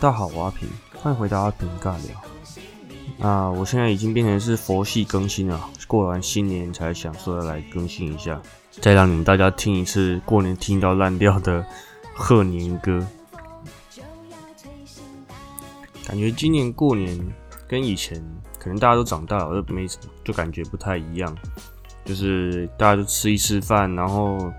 大家好，我阿平，欢迎回到阿平尬聊。那我现在已经变成是佛系更新了，过完新年才想说要来更新一下，再让你们大家听一次过年听到烂掉的贺年歌。感觉今年过年跟以前可能大家都长大了，就没就感觉不太一样，就是大家都吃一吃饭，然后。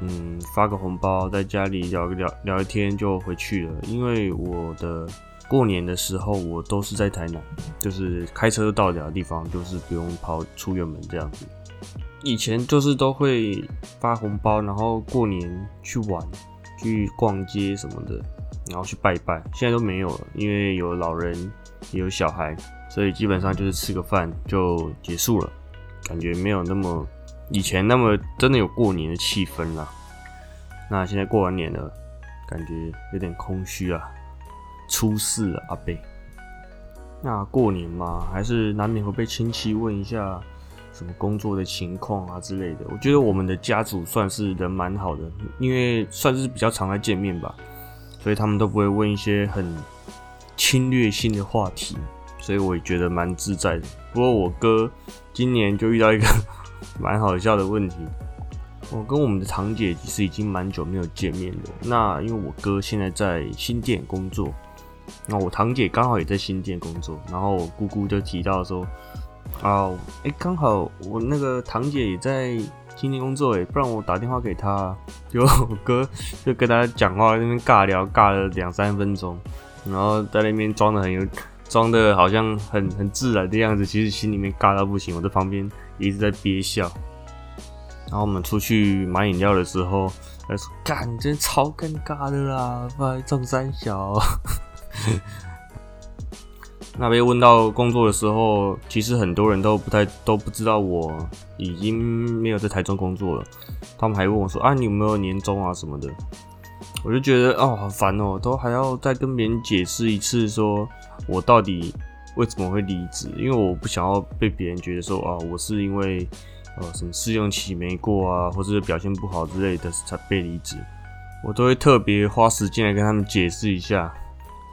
嗯，发个红包，在家里聊一聊聊一天就回去了。因为我的过年的时候，我都是在台南，就是开车到得了地方，就是不用跑出远门这样子。以前就是都会发红包，然后过年去玩、去逛街什么的，然后去拜拜。现在都没有了，因为有老人也有小孩，所以基本上就是吃个饭就结束了，感觉没有那么。以前那么真的有过年的气氛啦，那现在过完年了，感觉有点空虚啊。初四了，阿贝。那过年嘛，还是难免会被亲戚问一下什么工作的情况啊之类的。我觉得我们的家族算是人蛮好的，因为算是比较常来见面吧，所以他们都不会问一些很侵略性的话题，所以我也觉得蛮自在的。不过我哥今年就遇到一个。蛮好笑的问题，我跟我们的堂姐其实已经蛮久没有见面了。那因为我哥现在在新店工作，那我堂姐刚好也在新店工作，然后我姑姑就提到说，啊，哎，刚好我那个堂姐也在新店工作，哎，不然我打电话给她。就我哥就跟他讲话，那边尬聊尬了两三分钟，然后在那边装的很有。装的好像很很自然的样子，其实心里面尬到不行。我在旁边一直在憋笑。然后我们出去买饮料的时候，他说：“干，真超尴尬的啦，不中三小。”那被问到工作的时候，其实很多人都不太都不知道我已经没有在台中工作了。他们还问我说：“啊，你有没有年终啊什么的？”我就觉得哦，好烦哦，都还要再跟别人解释一次，说我到底为什么会离职？因为我不想要被别人觉得说啊，我是因为呃什么试用期没过啊，或者表现不好之类的才被离职。我都会特别花时间来跟他们解释一下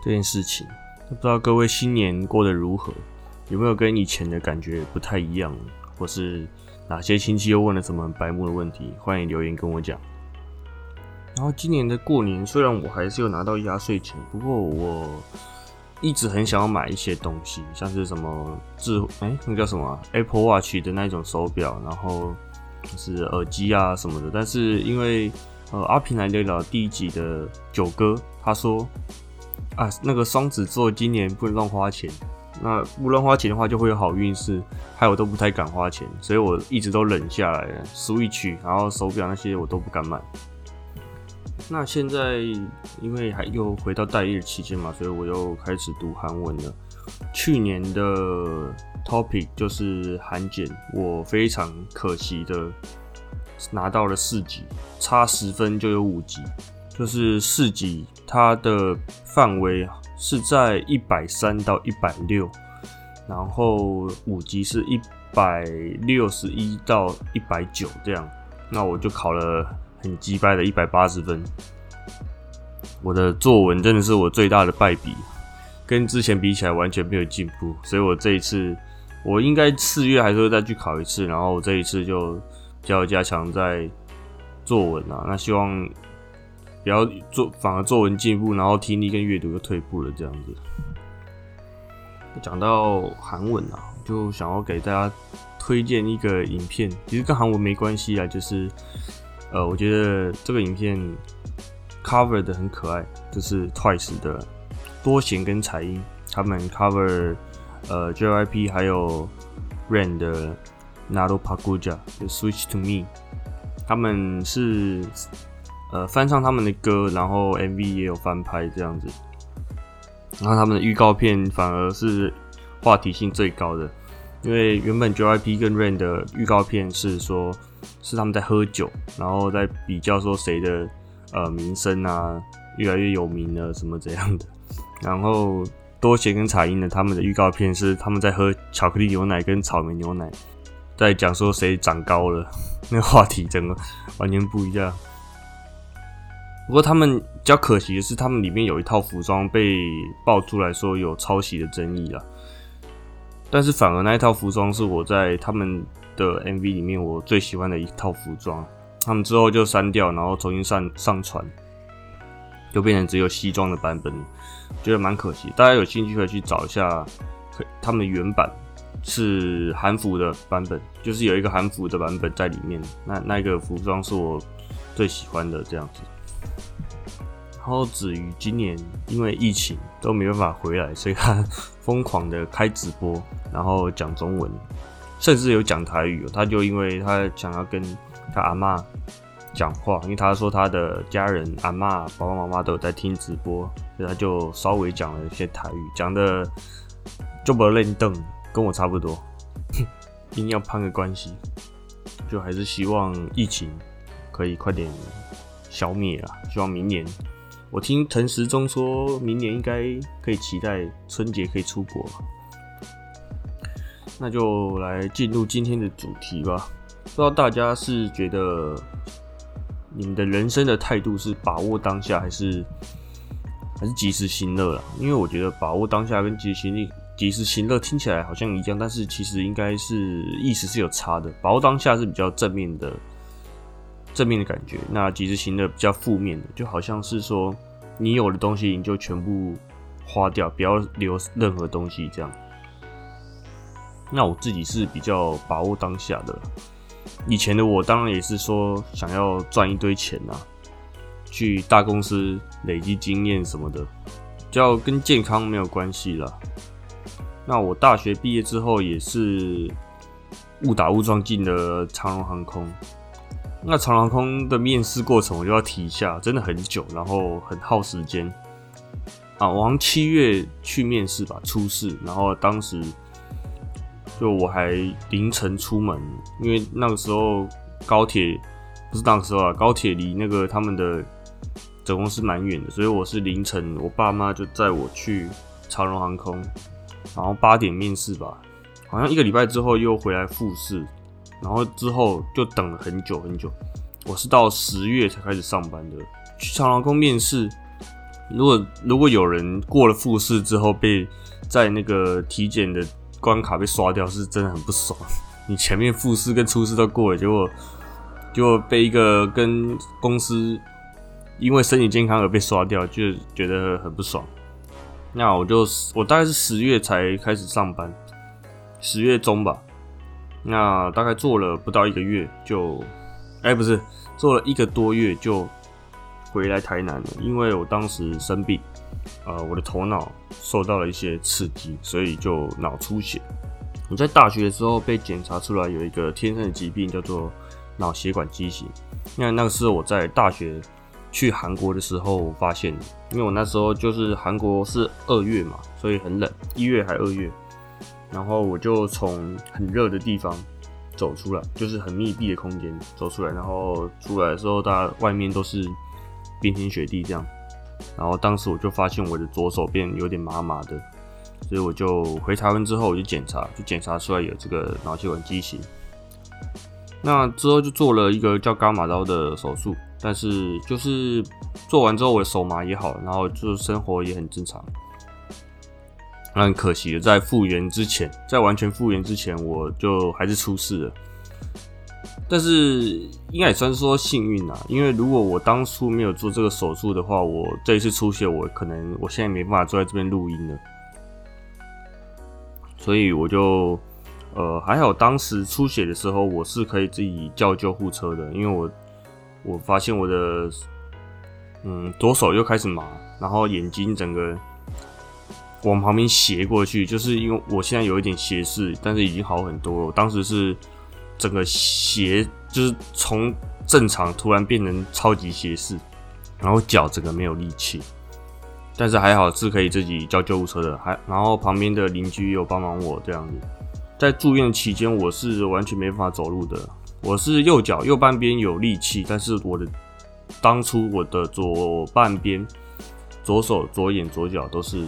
这件事情。不知道各位新年过得如何？有没有跟以前的感觉不太一样？或是哪些亲戚又问了什么白目的问题？欢迎留言跟我讲。然后今年的过年，虽然我还是有拿到压岁钱，不过我一直很想要买一些东西，像是什么智哎那叫什么 Apple Watch 的那种手表，然后是耳机啊什么的。但是因为呃阿平来聊聊第一集的九哥，他说啊那个双子座今年不能乱花钱，那不乱花钱的话就会有好运势，害我都不太敢花钱，所以我一直都忍下来了。Switch 然后手表那些我都不敢买。那现在因为还又回到待业期间嘛，所以我又开始读韩文了。去年的 topic 就是韩检，我非常可惜的拿到了四级，差十分就有五级。就是四级它的范围是在一百三到一百六，然后五级是一百六十一到一百九这样。那我就考了。很击败的一百八十分，我的作文真的是我最大的败笔，跟之前比起来完全没有进步，所以我这一次我应该四月还是会再去考一次，然后这一次就比较加强在作文啊，那希望不要作反而作文进步，然后听力跟阅读又退步了这样子。讲到韩文啊，就想要给大家推荐一个影片，其实跟韩文没关系啊，就是。呃，我觉得这个影片 cover 的很可爱，就是 Twice 的多贤跟彩音他们 cover 呃 JYP 还有 Rain 的 Nado Paguja 就 Switch to Me，他们是呃翻唱他们的歌，然后 MV 也有翻拍这样子，然后他们的预告片反而是话题性最高的，因为原本 JYP 跟 Rain 的预告片是说。是他们在喝酒，然后在比较说谁的呃名声啊越来越有名了什么怎样的。然后多贤跟彩英呢，他们的预告片是他们在喝巧克力牛奶跟草莓牛奶，在讲说谁长高了，那个话题整个完全不一样。不过他们比较可惜的是，他们里面有一套服装被爆出来说有抄袭的争议了。但是反而那一套服装是我在他们的 MV 里面我最喜欢的一套服装。他们之后就删掉，然后重新上上传，就变成只有西装的版本，觉得蛮可惜。大家有兴趣可以去找一下，他们原版是韩服的版本，就是有一个韩服的版本在里面。那那个服装是我最喜欢的这样子。然后至于今年因为疫情都没办法回来，所以他 疯狂的开直播，然后讲中文，甚至有讲台语。他就因为他想要跟他阿妈讲话，因为他说他的家人阿妈、爸爸妈妈都有在听直播，所以他就稍微讲了一些台语，讲的就不认凳，跟我差不多，硬要攀个关系，就还是希望疫情可以快点消灭啊！希望明年。我听陈时中说明年应该可以期待春节可以出国，那就来进入今天的主题吧。不知道大家是觉得你们的人生的态度是把握当下，还是还是及时行乐了？因为我觉得把握当下跟及时行乐及时行乐听起来好像一样，但是其实应该是意思是有差的。把握当下是比较正面的。正面的感觉，那及时行乐比较负面的，就好像是说你有的东西你就全部花掉，不要留任何东西这样。那我自己是比较把握当下的，以前的我当然也是说想要赚一堆钱啊，去大公司累积经验什么的，叫跟健康没有关系了。那我大学毕业之后也是误打误撞进了长荣航空。那长航空的面试过程我就要提一下，真的很久，然后很耗时间啊！我好像七月去面试吧，初试，然后当时就我还凌晨出门，因为那个时候高铁不是那个时候啊，高铁离那个他们的总公司蛮远的，所以我是凌晨，我爸妈就载我去长荣航空，然后八点面试吧，好像一个礼拜之后又回来复试。然后之后就等了很久很久，我是到十月才开始上班的。去长航空面试，如果如果有人过了复试之后被在那个体检的关卡被刷掉，是真的很不爽。你前面复试跟初试都过了，结果就被一个跟公司因为身体健康而被刷掉，就觉得很不爽。那我就我大概是十月才开始上班，十月中吧。那大概做了不到一个月就，哎，不是做了一个多月就回来台南了，因为我当时生病，呃，我的头脑受到了一些刺激，所以就脑出血。我在大学的时候被检查出来有一个天生的疾病，叫做脑血管畸形。那那个是我在大学去韩国的时候发现的，因为我那时候就是韩国是二月嘛，所以很冷，一月还二月。然后我就从很热的地方走出来，就是很密闭的空间走出来。然后出来的时候，大家外面都是冰天雪地这样。然后当时我就发现我的左手边有点麻麻的，所以我就回台湾之后我就检查，就检查出来有这个脑血管畸形。那之后就做了一个叫伽马刀的手术，但是就是做完之后我的手麻也好，然后就生活也很正常。那很可惜的，在复原之前，在完全复原之前，我就还是出事了。但是应该也算是说幸运啊，因为如果我当初没有做这个手术的话，我这一次出血，我可能我现在没办法坐在这边录音了。所以我就呃还好，当时出血的时候，我是可以自己叫救护车的，因为我我发现我的嗯左手又开始麻，然后眼睛整个。往旁边斜过去，就是因为我现在有一点斜视，但是已经好很多了。我当时是整个斜，就是从正常突然变成超级斜视，然后脚整个没有力气，但是还好是可以自己叫救护车的。还然后旁边的邻居有帮忙我这样子。在住院期间，我是完全没办法走路的。我是右脚右半边有力气，但是我的当初我的左半边。左手、左眼、左脚都是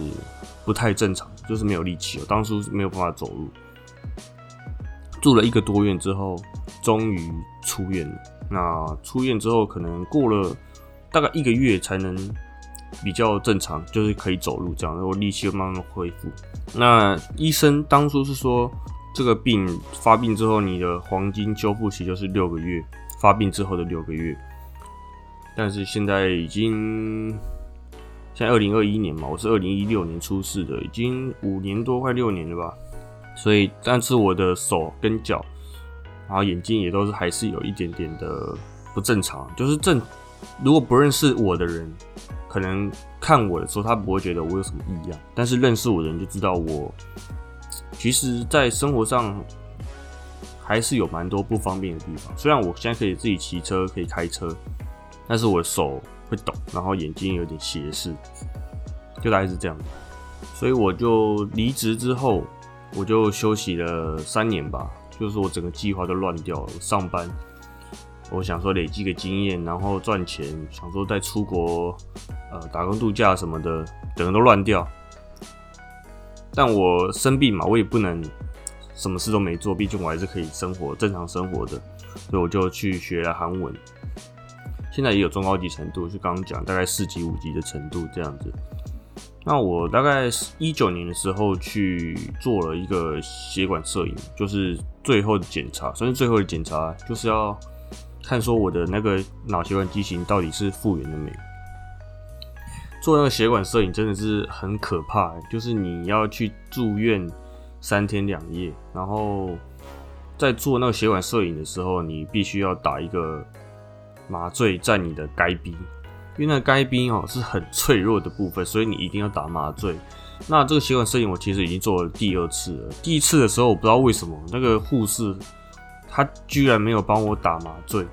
不太正常，就是没有力气。我当初没有办法走路，住了一个多月之后，终于出院了。那出院之后，可能过了大概一个月才能比较正常，就是可以走路这样，然后力气又慢慢恢复。那医生当初是说，这个病发病之后，你的黄金修复期就是六个月，发病之后的六个月。但是现在已经，现在二零二一年嘛，我是二零一六年出世的，已经五年多，快六年了吧。所以，但是我的手跟脚，然后眼睛也都是还是有一点点的不正常，就是正。如果不认识我的人，可能看我的时候，他不会觉得我有什么异样。但是认识我的人就知道我，其实，在生活上还是有蛮多不方便的地方。虽然我现在可以自己骑车，可以开车。但是我的手会抖，然后眼睛有点斜视，就大概是这样。所以我就离职之后，我就休息了三年吧，就是我整个计划都乱掉了。上班，我想说累积个经验，然后赚钱，想说再出国，呃，打工度假什么的，整个都乱掉。但我生病嘛，我也不能什么事都没做，毕竟我还是可以生活正常生活的，所以我就去学了韩文。现在也有中高级程度，就刚刚讲大概四级五级的程度这样子。那我大概一九年的时候去做了一个血管摄影，就是最后的检查，算是最后的检查，就是要看说我的那个脑血管畸形到底是复原了没。做那个血管摄影真的是很可怕，就是你要去住院三天两夜，然后在做那个血管摄影的时候，你必须要打一个。麻醉在你的该逼，因为那该逼哦是很脆弱的部分，所以你一定要打麻醉。那这个血管摄影我其实已经做了第二次了。第一次的时候我不知道为什么那个护士他居然没有帮我打麻醉，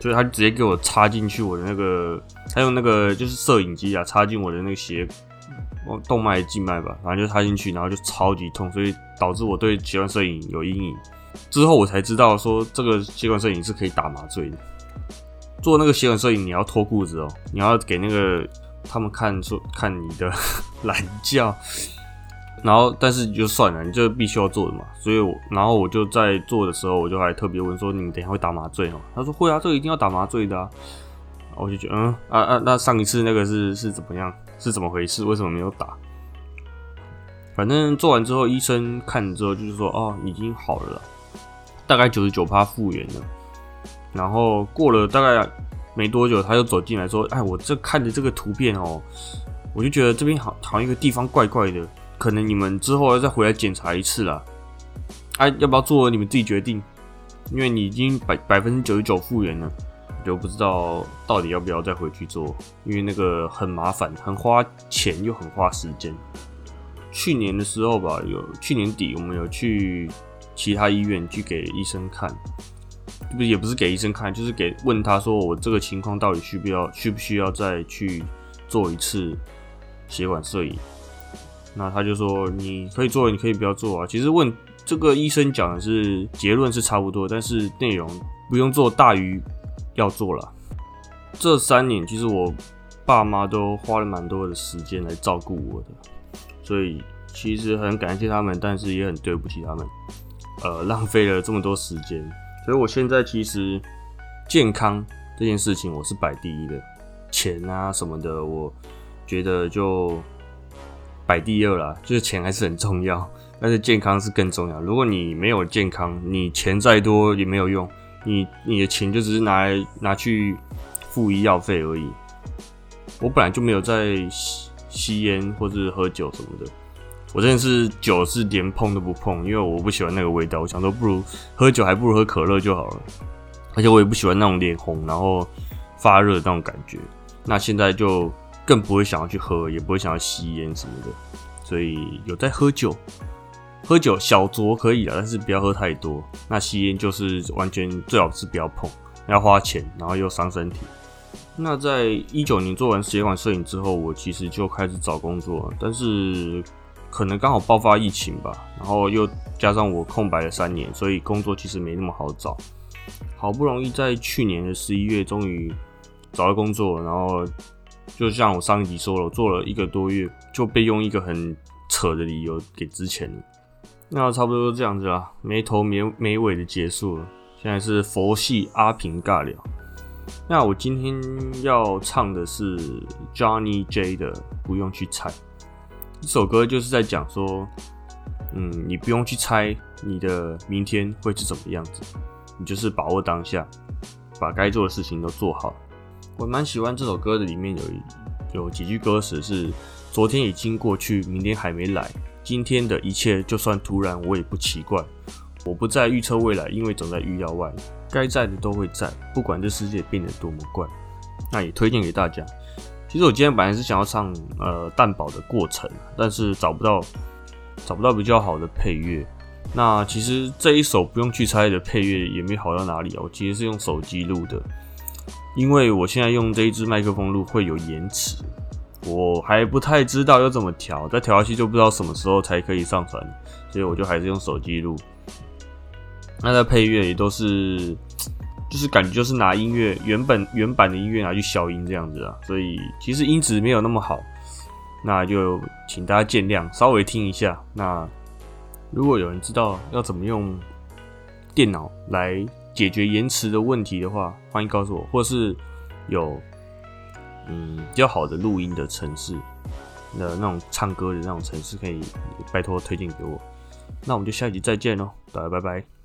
所以他直接给我插进去我的那个，他用那个就是摄影机啊插进我的那个血动脉静脉吧，反正就插进去，然后就超级痛，所以导致我对血管摄影有阴影。之后我才知道说这个血管摄影是可以打麻醉的。做那个血管摄影，你要脱裤子哦，你要给那个他们看说看你的 懒觉，然后但是就算了，你就必须要做的嘛。所以，我然后我就在做的时候，我就还特别问说：“你等下会打麻醉哦？”他说：“会啊，这个一定要打麻醉的啊。”我就觉得，嗯啊啊，那上一次那个是是怎么样？是怎么回事？为什么没有打？反正做完之后，医生看之后就是说：“哦，已经好了，大概九十九趴复原了。”然后过了大概没多久，他又走进来说：“哎，我这看着这个图片哦，我就觉得这边好好像一个地方怪怪的，可能你们之后要再回来检查一次啦。哎，要不要做？你们自己决定，因为你已经百百分之九十九复原了，就不知道到底要不要再回去做，因为那个很麻烦，很花钱又很花时间。去年的时候吧，有去年底我们有去其他医院去给医生看。”不也不是给医生看，就是给问他说我这个情况到底需不要需不需要再去做一次血管摄影？那他就说你可以做，你可以不要做啊。其实问这个医生讲的是结论是差不多，但是内容不用做大于要做了。这三年其实我爸妈都花了蛮多的时间来照顾我的，所以其实很感谢他们，但是也很对不起他们，呃，浪费了这么多时间。所以，我现在其实健康这件事情我是摆第一的，钱啊什么的，我觉得就摆第二了。就是钱还是很重要，但是健康是更重要。如果你没有健康，你钱再多也没有用，你你的钱就只是拿来拿去付医药费而已。我本来就没有在吸吸烟或者喝酒什么的。我真的是酒是连碰都不碰，因为我不喜欢那个味道。我想说，不如喝酒还不如喝可乐就好了。而且我也不喜欢那种脸红然后发热的那种感觉。那现在就更不会想要去喝，也不会想要吸烟什么的。所以有在喝酒，喝酒小酌可以了，但是不要喝太多。那吸烟就是完全最好是不要碰，要花钱，然后又伤身体。那在一九年做完血管摄影之后，我其实就开始找工作，但是。可能刚好爆发疫情吧，然后又加上我空白了三年，所以工作其实没那么好找。好不容易在去年的十一月终于找到工作，然后就像我上一集说了，做了一个多月就被用一个很扯的理由给之前了。那差不多这样子啦，没头没没尾的结束了。现在是佛系阿平尬聊。那我今天要唱的是 Johnny J 的《不用去猜》这首歌，就是在讲说，嗯，你不用去猜你的明天会是怎么样子，你就是把握当下，把该做的事情都做好。我蛮喜欢这首歌的，里面有有几句歌词是：昨天已经过去，明天还没来，今天的一切就算突然，我也不奇怪。我不再预测未来，因为总在预料外。该在的都会在，不管这世界变得多么怪。那也推荐给大家。其实我今天本来是想要唱呃蛋堡的过程，但是找不到找不到比较好的配乐。那其实这一首不用去猜的配乐也没好到哪里啊。我其实是用手机录的，因为我现在用这一支麦克风录会有延迟，我还不太知道要怎么调，再调下去就不知道什么时候才可以上传，所以我就还是用手机录。那在配乐也都是，就是感觉就是拿音乐原本原版的音乐拿去消音这样子啊，所以其实音质没有那么好，那就请大家见谅，稍微听一下。那如果有人知道要怎么用电脑来解决延迟的问题的话，欢迎告诉我，或是有嗯比较好的录音的城市的那种唱歌的那种城市，可以拜托推荐给我。那我们就下一集再见喽，大家拜拜。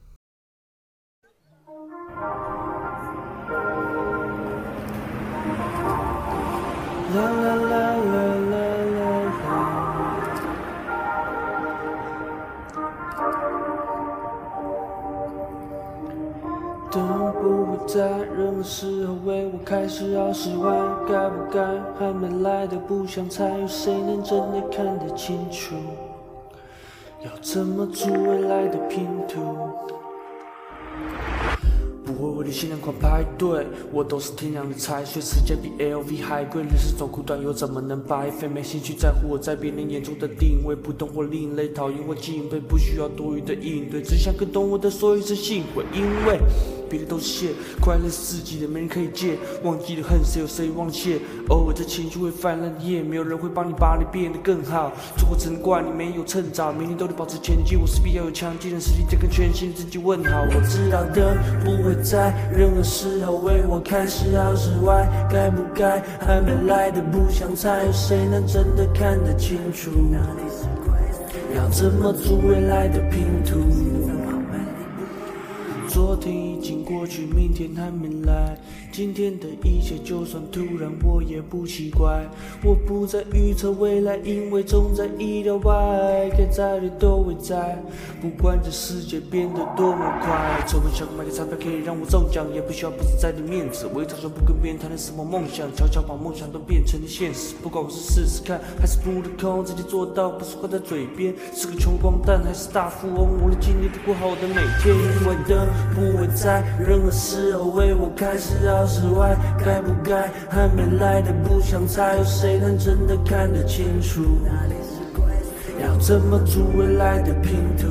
开始绕十弯，该不该还没来的不想猜，有谁能真的看得清楚？要怎么组未来的拼图？不会为了限量款排队，我都是天量的菜。学时间比 LV 还贵，人生总苦短又怎么能白费？没兴趣在乎我在别人眼中的定位，不懂或另类，讨厌或敬佩，不需要多余的应对，只想更懂我的说一声幸会，因为。别的都是谢，快乐是自己的，没人可以借。忘记了恨谁，有谁忘谢？偶尔这情绪会泛滥夜，没有人会帮你把你变得更好。错过只能怪你没有趁早，明天都得保持前进。我势必要有强劲的实力，再跟全新的自己问好。我知道的不会在任何时候为我开始绕室外，该不该还没来的不想猜，有谁能真的看得清楚？要怎么组未来的拼图？昨天已经过去，明天还没来。今天的一切就算突然，我也不奇怪。我不再预测未来，因为总在意料外。该在的都会在，不管这世界变得多么快。抽个奖买个彩票可以让我中奖，也不需要不自在的面子。我也常常不跟别人谈论什么梦想，悄悄把梦想都变成了现实。不管我是试试看，还是不得空，自己做到不是挂在嘴边。是个穷光蛋还是大富翁，我能尽力过好我的每天。因为的不会在任何时候为我开始要。室外该不该还没来的不想猜，有谁能真的看得清楚？要怎么组未来的拼图？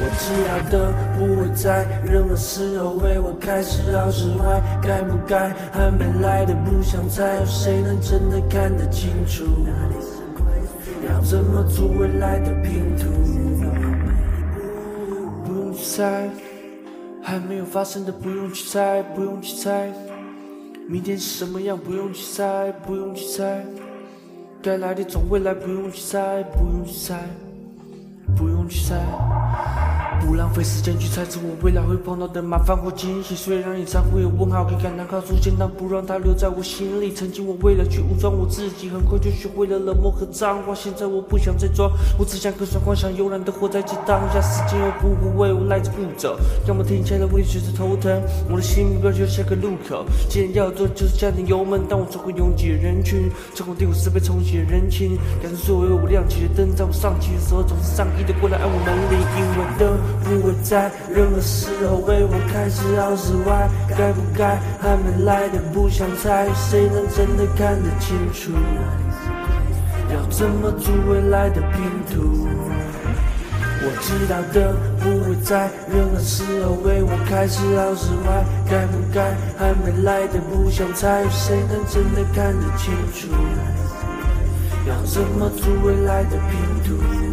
我知道的不会在任何时候为我开始绕室外，该不该还没来的不想猜，有谁能真的看得清楚？要怎么组未来的拼图？去猜。还没有发生的不用去猜，不用去猜。明天是什么样不用去猜，不用去猜。该来的总会来，不用去猜，不用去猜，不用去猜。不浪费时间去猜测我未来会碰到的麻烦或惊喜，虽然演唱会有问号，可以感叹号出现，但不让它留在我心里。曾经我为了去武装我自己，很快就学会了冷漠和脏话。现在我不想再装，我只想跟上幻想，悠然的活在这当下。时间又不会为我赖着不走，要么停下来为你随时头疼。我的新目标就是下个路口，既然要做就是加点油门。当我穿过拥挤的人群，穿过第五次被冲洗的人群，两只所为我亮起的灯，在我上气的时候总是上亿的过来按我门铃，因为灯。不会在任何时候为我开始绕室外，该不该还没来的不想猜，谁能真的看得清楚？要怎么组未来的拼图？我知道的不会在任何时候为我开始绕室外，该不该还没来的不想猜，谁能真的看得清楚？要怎么组未来的拼图？